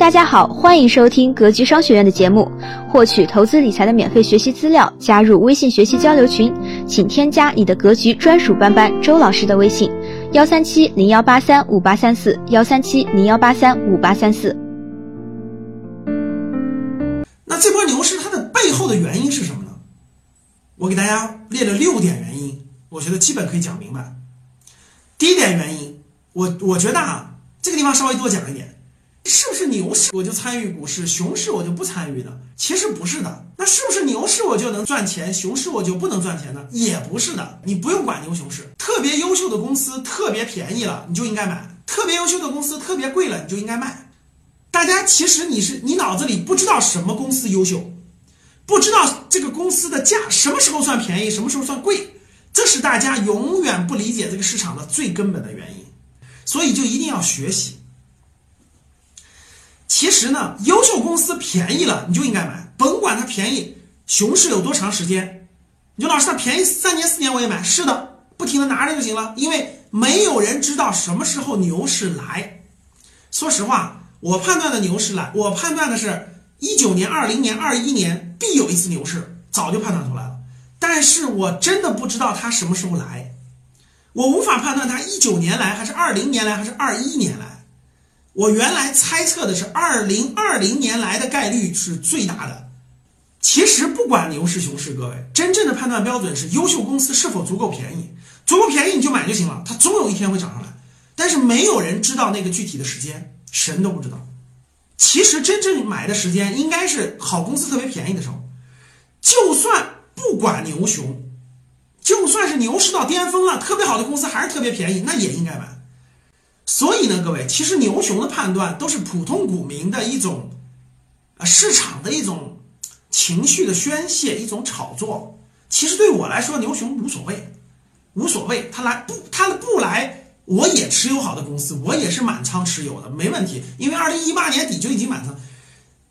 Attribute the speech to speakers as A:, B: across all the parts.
A: 大家好，欢迎收听格局商学院的节目，获取投资理财的免费学习资料，加入微信学习交流群，请添加你的格局专属班班周老师的微信：幺三七零幺八三五八三四，幺三七零幺八三五八三四。
B: 那这波牛市它的背后的原因是什么呢？我给大家列了六点原因，我觉得基本可以讲明白。第一点原因，我我觉得啊，这个地方稍微多讲一点。是不是牛市我就参与股市，熊市我就不参与呢？其实不是的。那是不是牛市我就能赚钱，熊市我就不能赚钱呢？也不是的。你不用管牛熊市，特别优秀的公司特别便宜了，你就应该买；特别优秀的公司特别贵了，你就应该卖。大家其实你是你脑子里不知道什么公司优秀，不知道这个公司的价什么时候算便宜，什么时候算贵，这是大家永远不理解这个市场的最根本的原因。所以就一定要学习。其实呢，优秀公司便宜了，你就应该买，甭管它便宜，熊市有多长时间。你说老师，它便宜三年四年我也买，是的，不停的拿着就行了，因为没有人知道什么时候牛市来。说实话，我判断的牛市来，我判断的是一九年、二零年、二一年必有一次牛市，早就判断出来了。但是我真的不知道它什么时候来，我无法判断它一九年来，还是二零年来，还是二一年来。我原来猜测的是二零二零年来的概率是最大的。其实不管牛市熊市，各位真正的判断标准是优秀公司是否足够便宜，足够便宜你就买就行了，它总有一天会涨上来。但是没有人知道那个具体的时间，神都不知道。其实真正买的时间应该是好公司特别便宜的时候。就算不管牛熊，就算是牛市到巅峰了，特别好的公司还是特别便宜，那也应该买。所以呢，各位，其实牛熊的判断都是普通股民的一种，啊，市场的一种情绪的宣泄，一种炒作。其实对我来说，牛熊无所谓，无所谓，他来不，他不来，我也持有好的公司，我也是满仓持有的，没问题。因为二零一八年底就已经满仓，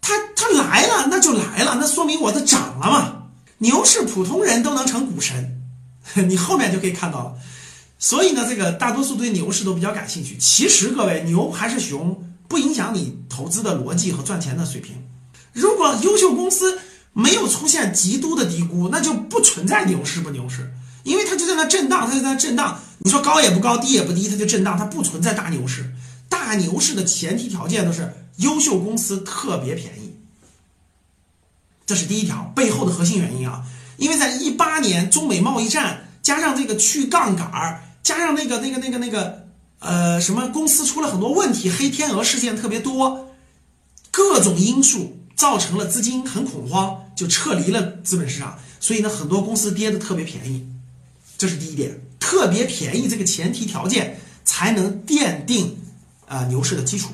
B: 他他来了，那就来了，那说明我的涨了嘛。牛市普通人都能成股神，你后面就可以看到了。所以呢，这个大多数对牛市都比较感兴趣。其实各位，牛还是熊，不影响你投资的逻辑和赚钱的水平。如果优秀公司没有出现极度的低估，那就不存在牛市不牛市，因为它就在那震荡，它就在那震荡。你说高也不高，低也不低，它就震荡，它不存在大牛市。大牛市的前提条件都是优秀公司特别便宜，这是第一条背后的核心原因啊。因为在一八年中美贸易战加上这个去杠杆儿。加上那个那个那个那个，呃，什么公司出了很多问题，黑天鹅事件特别多，各种因素造成了资金很恐慌，就撤离了资本市场。所以呢，很多公司跌的特别便宜，这是第一点，特别便宜这个前提条件才能奠定啊牛市的基础。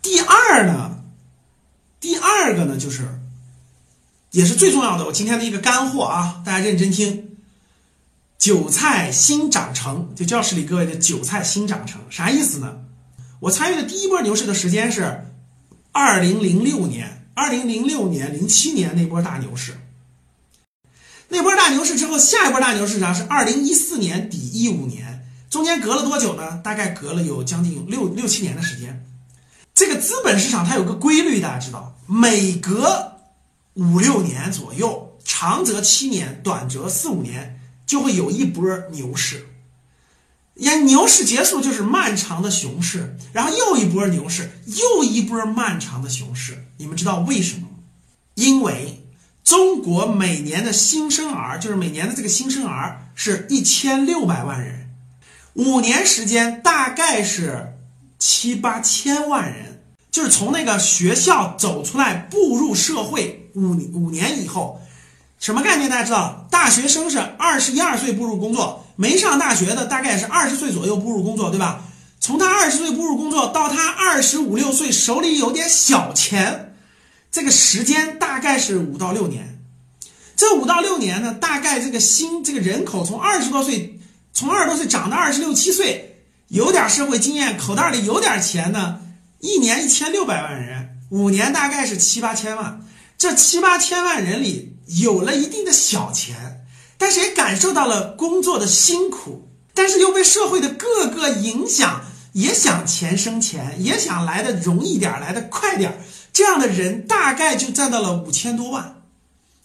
B: 第二呢，第二个呢就是，也是最重要的，我今天的一个干货啊，大家认真听。韭菜新长成，就教室里各位的韭菜新长成，啥意思呢？我参与的第一波牛市的时间是二零零六年，二零零六年、零七年那波大牛市。那波大牛市之后，下一波大牛市啥？是二零一四年底一五年，中间隔了多久呢？大概隔了有将近六六七年的时间。这个资本市场它有个规律，大家知道，每隔五六年左右，长则七年，短则四五年。就会有一波牛市，呀，牛市结束就是漫长的熊市，然后又一波牛市，又一波漫长的熊市。你们知道为什么吗？因为中国每年的新生儿，就是每年的这个新生儿是一千六百万人，五年时间大概是七八千万人，就是从那个学校走出来步入社会五五年以后。什么概念？大家知道，大学生是二十一二岁步入工作，没上大学的大概是二十岁左右步入工作，对吧？从他二十岁步入工作到他二十五六岁手里有点小钱，这个时间大概是五到六年。这五到六年呢，大概这个新这个人口从二十多岁，从二十多岁长到二十六七岁，有点社会经验，口袋里有点钱呢，一年一千六百万人，五年大概是七八千万。这七八千万人里。有了一定的小钱，但是也感受到了工作的辛苦，但是又被社会的各个影响也想钱生钱，也想来的容易点，来的快点，这样的人大概就占到了五千多万。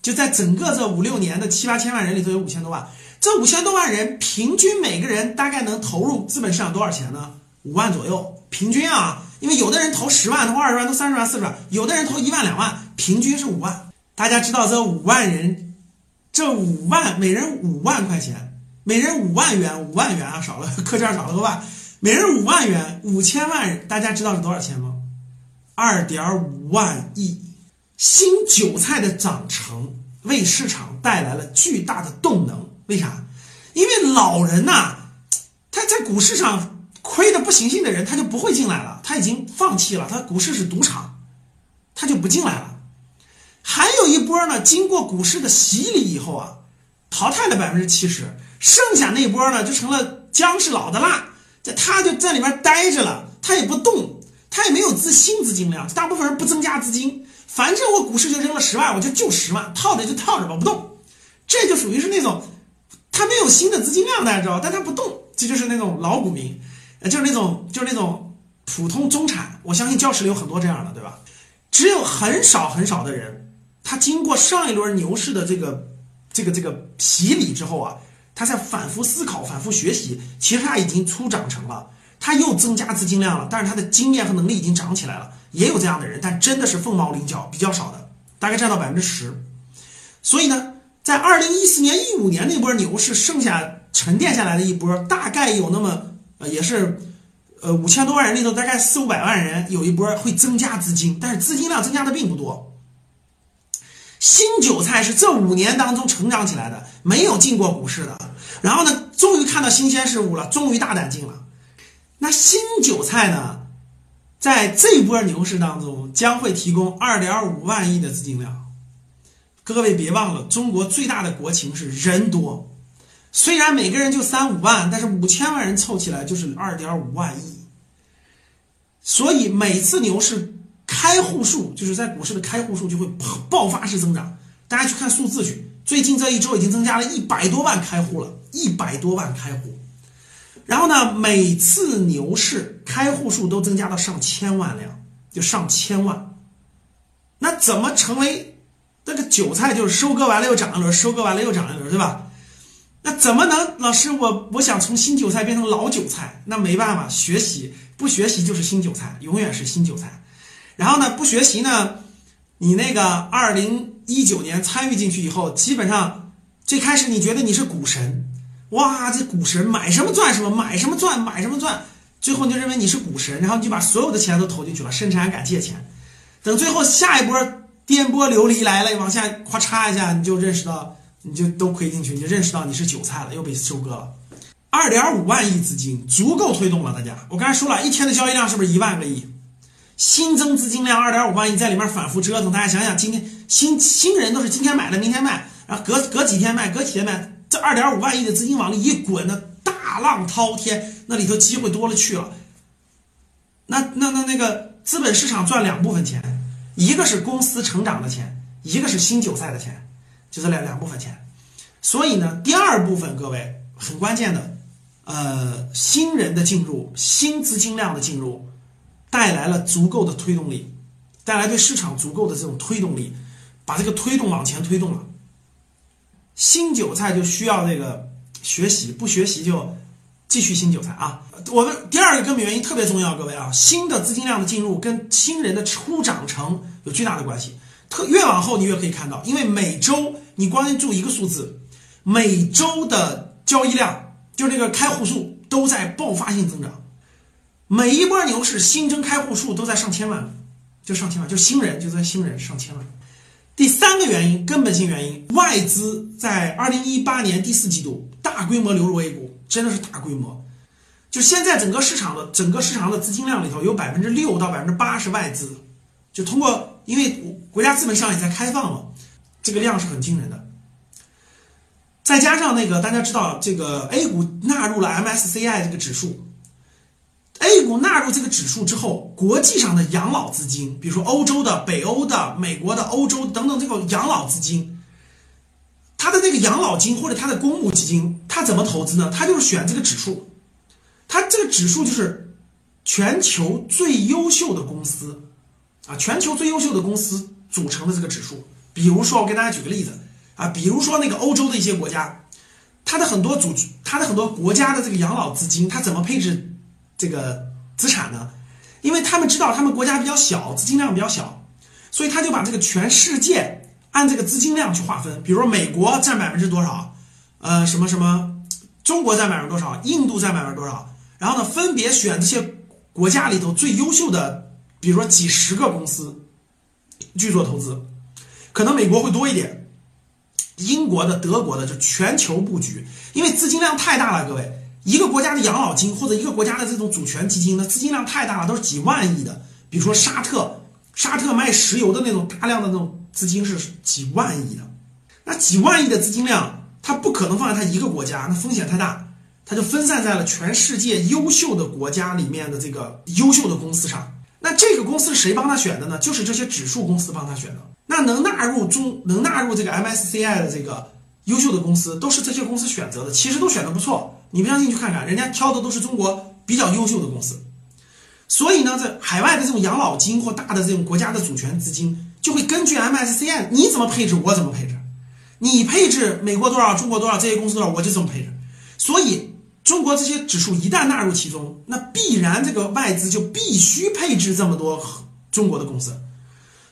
B: 就在整个这五六年的七八千万人里头有五千多万，这五千多万人平均每个人大概能投入资本市场多少钱呢？五万左右，平均啊，因为有的人投十万，投二十万，投三十万、四十万，有的人投一万、两万，平均是五万。大家知道这五万人，这五万每人五万块钱，每人五万元，五万元啊，少了 课件少了个万，每人五万元，五千万，大家知道是多少钱吗？二点五万亿。新韭菜的长成为市场带来了巨大的动能。为啥？因为老人呐，他在股市上亏的不行行的人，他就不会进来了，他已经放弃了，他股市是赌场，他就不进来了。还有一波呢，经过股市的洗礼以后啊，淘汰了百分之七十，剩下那波呢就成了姜是老的辣，在他就在里面待着了，他也不动，他也没有资新资金量，大部分人不增加资金。反正我股市就扔了十万，我就就十万，套着就套着吧，不动。这就属于是那种，他没有新的资金量，大家知道，但他不动，这就是那种老股民，呃，就是那种就是那种普通中产。我相信教室里有很多这样的，对吧？只有很少很少的人，他经过上一轮牛市的这个这个这个洗礼之后啊，他在反复思考、反复学习，其实他已经初长成了，他又增加资金量了，但是他的经验和能力已经涨起来了。也有这样的人，但真的是凤毛麟角，比较少的，大概占到百分之十。所以呢，在二零一四年、一五年那波牛市，剩下沉淀下来的一波，大概有那么呃，也是呃五千多万人里头，大概四五百万人有一波会增加资金，但是资金量增加的并不多。新韭菜是这五年当中成长起来的，没有进过股市的，然后呢，终于看到新鲜事物了，终于大胆进了。那新韭菜呢？在这波牛市当中，将会提供二点五万亿的资金量。各位别忘了，中国最大的国情是人多，虽然每个人就三五万，但是五千万人凑起来就是二点五万亿。所以每次牛市开户数，就是在股市的开户数就会爆发式增长。大家去看数字去，最近这一周已经增加了一百多万开户了，一百多万开户。然后呢，每次牛市开户数都增加到上千万辆，就上千万。那怎么成为那个韭菜？就是收割完了又涨一轮，收割完了又涨一轮，对吧？那怎么能？老师，我我想从新韭菜变成老韭菜，那没办法，学习不学习就是新韭菜，永远是新韭菜。然后呢，不学习呢，你那个二零一九年参与进去以后，基本上最开始你觉得你是股神。哇，这股神买什么赚什么，买什么赚买什么赚，最后你就认为你是股神，然后你就把所有的钱都投进去了，甚至还敢借钱。等最后下一波颠簸流离来了，往下咔嚓一下，你就认识到，你就都亏进去，你就认识到你是韭菜了，又被收割了。二点五万亿资金足够推动了，大家。我刚才说了一天的交易量是不是一万个亿？新增资金量二点五万亿在里面反复折腾，大家想想，今天新新人都是今天买的明天卖，然后隔隔几天卖，隔几天卖。这二点五万亿的资金往里一滚，那大浪滔天，那里头机会多了去了。那那那那个资本市场赚两部分钱，一个是公司成长的钱，一个是新韭菜的钱，就这两两部分钱。所以呢，第二部分各位很关键的，呃，新人的进入，新资金量的进入，带来了足够的推动力，带来对市场足够的这种推动力，把这个推动往前推动了。新韭菜就需要这个学习，不学习就继续新韭菜啊！我们第二个根本原因特别重要，各位啊，新的资金量的进入跟新人的初长成有巨大的关系。特越往后你越可以看到，因为每周你关注一个数字，每周的交易量就是那个开户数都在爆发性增长，每一波牛市新增开户数都在上千万，就上千万，就新人就在新人上千万。第三个原因，根本性原因，外资在二零一八年第四季度大规模流入 A 股，真的是大规模。就现在整个市场的整个市场的资金量里头，有百分之六到百分之八是外资，就通过，因为国家资本市场也在开放了，这个量是很惊人的。再加上那个大家知道，这个 A 股纳入了 MSCI 这个指数。A 股纳入这个指数之后，国际上的养老资金，比如说欧洲的、北欧的、美国的、欧洲等等这个养老资金，它的那个养老金或者它的公募基金，它怎么投资呢？它就是选这个指数，它这个指数就是全球最优秀的公司啊，全球最优秀的公司组成的这个指数。比如说，我给大家举个例子啊，比如说那个欧洲的一些国家，它的很多组，它的很多国家的这个养老资金，它怎么配置这个资产呢？因为他们知道他们国家比较小，资金量比较小，所以他就把这个全世界按这个资金量去划分。比如说美国占百分之多少，呃，什么什么，中国占百分之多少，印度占百分之多少，然后呢，分别选这些国家里头最优秀的，比如说几十个公司去做投资。可能美国会多一点，英国的、德国的就全球布局，因为资金量太大了。各位，一个国家的养老金或者一个国家的这种主权基金的资金量太大了，都是几万亿的。比如说沙特，沙特卖石油的那种大量的那种资金是几万亿的。那几万亿的资金量，它不可能放在它一个国家，那风险太大，它就分散在了全世界优秀的国家里面的这个优秀的公司上。那这个公司是谁帮他选的呢？就是这些指数公司帮他选的。那能纳入中能纳入这个 MSCI 的这个优秀的公司，都是这些公司选择的，其实都选的不错。你不相信去看看，人家挑的都是中国比较优秀的公司。所以呢，这海外的这种养老金或大的这种国家的主权资金，就会根据 MSCI 你怎么配置，我怎么配置。你配置美国多少，中国多少，这些公司多少，我就怎么配置。所以。中国这些指数一旦纳入其中，那必然这个外资就必须配置这么多中国的公司。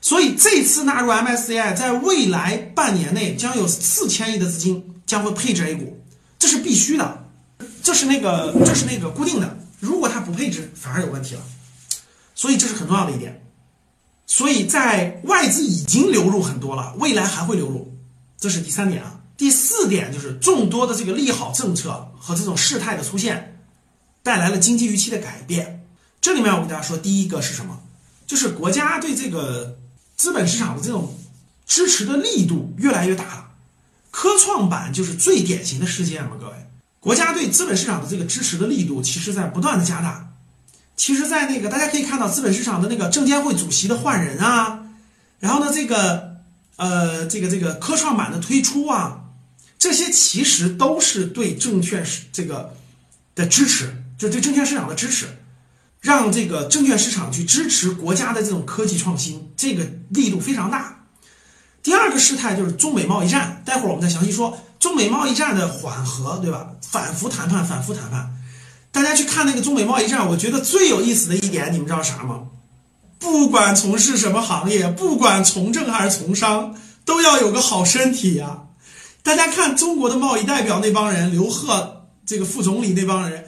B: 所以这次纳入 MSCI，在未来半年内将有四千亿的资金将会配置 A 股，这是必须的，这是那个这是那个固定的。如果它不配置，反而有问题了。所以这是很重要的一点。所以在外资已经流入很多了，未来还会流入，这是第三点啊。第四点就是众多的这个利好政策和这种事态的出现，带来了经济预期的改变。这里面我跟大家说，第一个是什么？就是国家对这个资本市场的这种支持的力度越来越大了。科创板就是最典型的事件嘛，各位，国家对资本市场的这个支持的力度，其实在不断的加大。其实，在那个大家可以看到，资本市场的那个证监会主席的换人啊，然后呢，这个呃，这个这个科创板的推出啊。这些其实都是对证券市这个的支持，就对证券市场的支持，让这个证券市场去支持国家的这种科技创新，这个力度非常大。第二个事态就是中美贸易战，待会儿我们再详细说中美贸易战的缓和，对吧？反复谈判，反复谈判。大家去看那个中美贸易战，我觉得最有意思的一点，你们知道啥吗？不管从事什么行业，不管从政还是从商，都要有个好身体呀。大家看中国的贸易代表那帮人，刘鹤这个副总理那帮人，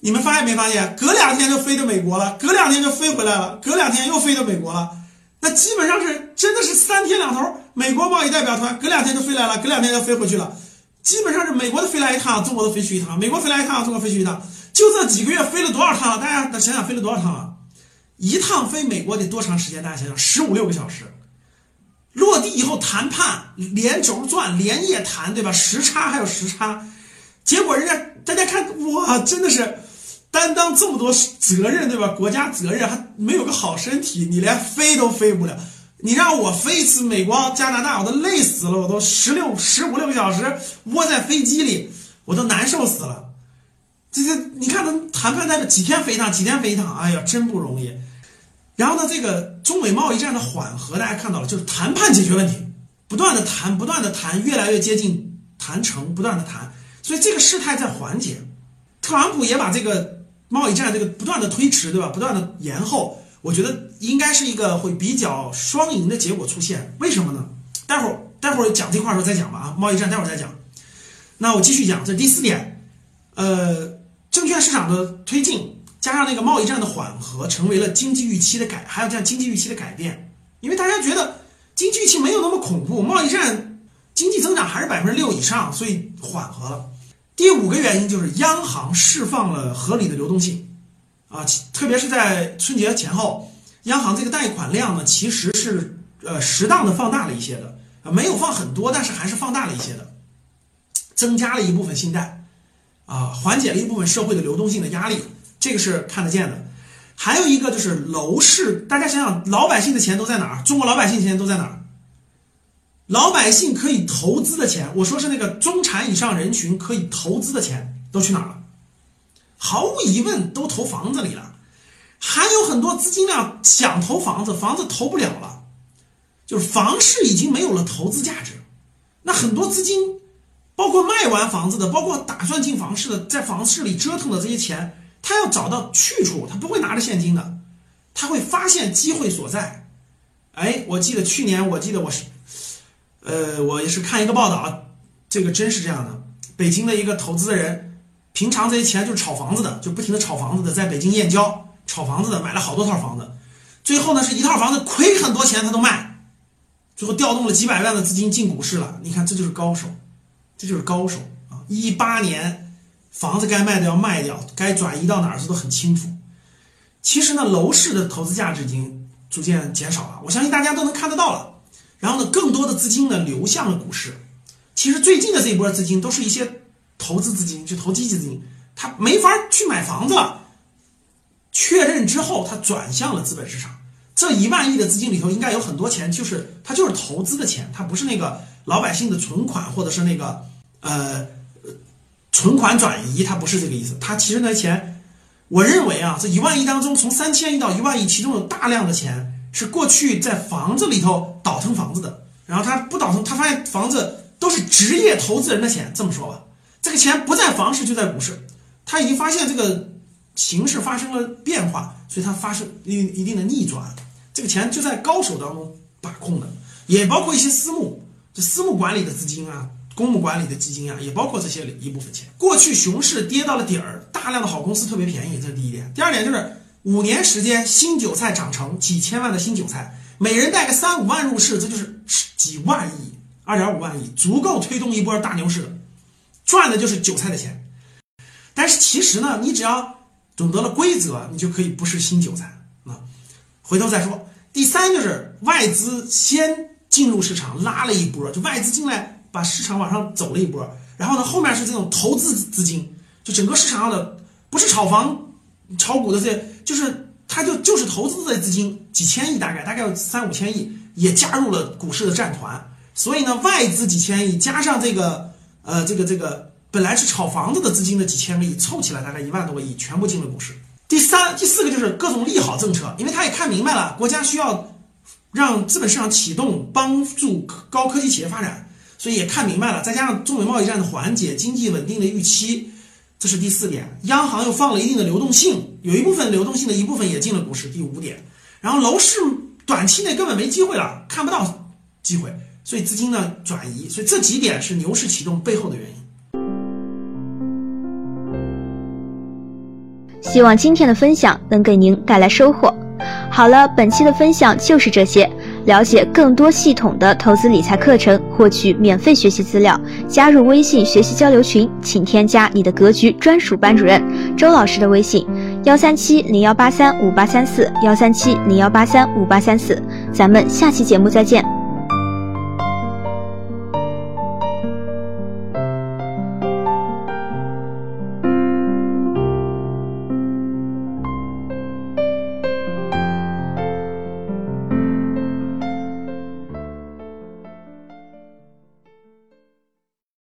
B: 你们发现没发现？隔两天就飞到美国了，隔两天就飞回来了，隔两天又飞到美国了。那基本上是真的是三天两头，美国贸易代表团隔两天就飞来了，隔两天就飞回去了。基本上是美国的飞来一趟，中国的飞去一趟；美国飞来一趟，中国飞去一趟。就这几个月飞了多少趟了？大家想想飞了多少趟了？一趟飞美国得多长时间？大家想想，十五六个小时。落地以后谈判连轴转连夜谈，对吧？时差还有时差，结果人家大家看哇，真的是担当这么多责任，对吧？国家责任还没有个好身体，你连飞都飞不了。你让我飞一次美国、加拿大，我都累死了，我都十六十五六个小时窝在飞机里，我都难受死了。这这，你看他谈判在这几天飞一趟，几天飞一趟，哎呀，真不容易。然后呢，这个中美贸易战的缓和，大家看到了，就是谈判解决问题，不断的谈，不断的谈，越来越接近谈成，不断的谈，所以这个事态在缓解。特朗普也把这个贸易战这个不断的推迟，对吧？不断的延后，我觉得应该是一个会比较双赢的结果出现。为什么呢？待会儿待会儿讲这块的时候再讲吧啊，贸易战待会儿再讲。那我继续讲，这第四点，呃，证券市场的推进。加上那个贸易战的缓和，成为了经济预期的改，还有这样经济预期的改变，因为大家觉得经济预期没有那么恐怖，贸易战经济增长还是百分之六以上，所以缓和了。第五个原因就是央行释放了合理的流动性，啊，特别是在春节前后，央行这个贷款量呢，其实是呃适当的放大了一些的，啊，没有放很多，但是还是放大了一些的，增加了一部分信贷，啊，缓解了一部分社会的流动性的压力。这个是看得见的，还有一个就是楼市，大家想想，老百姓的钱都在哪儿？中国老百姓钱都在哪儿？老百姓可以投资的钱，我说是那个中产以上人群可以投资的钱都去哪儿了？毫无疑问，都投房子里了。还有很多资金量想投房子，房子投不了了，就是房市已经没有了投资价值。那很多资金，包括卖完房子的，包括打算进房市的，在房市里折腾的这些钱，他要找到去处，他不会拿着现金的，他会发现机会所在。哎，我记得去年，我记得我是，呃，我也是看一个报道，这个真是这样的。北京的一个投资人，平常这些钱就是炒房子的，就不停的炒房子的，在北京燕郊炒房子的，买了好多套房子，最后呢是一套房子亏很多钱他都卖，最后调动了几百万的资金进股市了。你看这就是高手，这就是高手啊！一八年房子该卖的要卖掉，该转移到哪儿这都很清楚。其实呢，楼市的投资价值已经逐渐减少了，我相信大家都能看得到了。然后呢，更多的资金呢流向了股市。其实最近的这一波资金都是一些投资资金，就投机资金，他没法去买房子了。确认之后，他转向了资本市场。这一万亿的资金里头，应该有很多钱，就是它就是投资的钱，它不是那个老百姓的存款，或者是那个呃存款转移，它不是这个意思。它其实那钱，我认为啊，这一万亿当中，从三千亿到一万亿，其中有大量的钱是过去在房子里头倒腾房子的，然后他不倒腾，他发现房子。都是职业投资人的钱，这么说吧，这个钱不在房市就在股市，他已经发现这个形势发生了变化，所以他发生一一定的逆转，这个钱就在高手当中把控的，也包括一些私募，这私募管理的资金啊，公募管理的基金啊，也包括这些一部分钱。过去熊市跌到了底儿，大量的好公司特别便宜，这是第一点。第二点就是五年时间新韭菜长成几千万的新韭菜，每人带个三五万入市，这就是几万亿。二点五万亿足够推动一波大牛市的，赚的就是韭菜的钱。但是其实呢，你只要懂得了规则，你就可以不是新韭菜啊。回头再说。第三就是外资先进入市场拉了一波，就外资进来把市场往上走了一波。然后呢，后面是这种投资资金，就整个市场上的不是炒房、炒股的这些，就是他就就是投资的资金，几千亿大概，大概有三五千亿也加入了股市的战团。所以呢，外资几千亿加上这个，呃，这个这个本来是炒房子的资金的几千个亿，凑起来大概一万多个亿，全部进了股市。第三、第四个就是各种利好政策，因为他也看明白了，国家需要让资本市场启动，帮助高科技企业发展，所以也看明白了。再加上中美贸易战的缓解，经济稳定的预期，这是第四点。央行又放了一定的流动性，有一部分流动性的一部分也进了股市。第五点，然后楼市短期内根本没机会了，看不到机会。所以资金呢转移，所以这几点是牛市启动背后的原因。
A: 希望今天的分享能给您带来收获。好了，本期的分享就是这些。了解更多系统的投资理财课程，获取免费学习资料，加入微信学习交流群，请添加你的格局专属班主任周老师的微信：幺三七零幺八三五八三四幺三七零幺八三五八三四。咱们下期节目再见。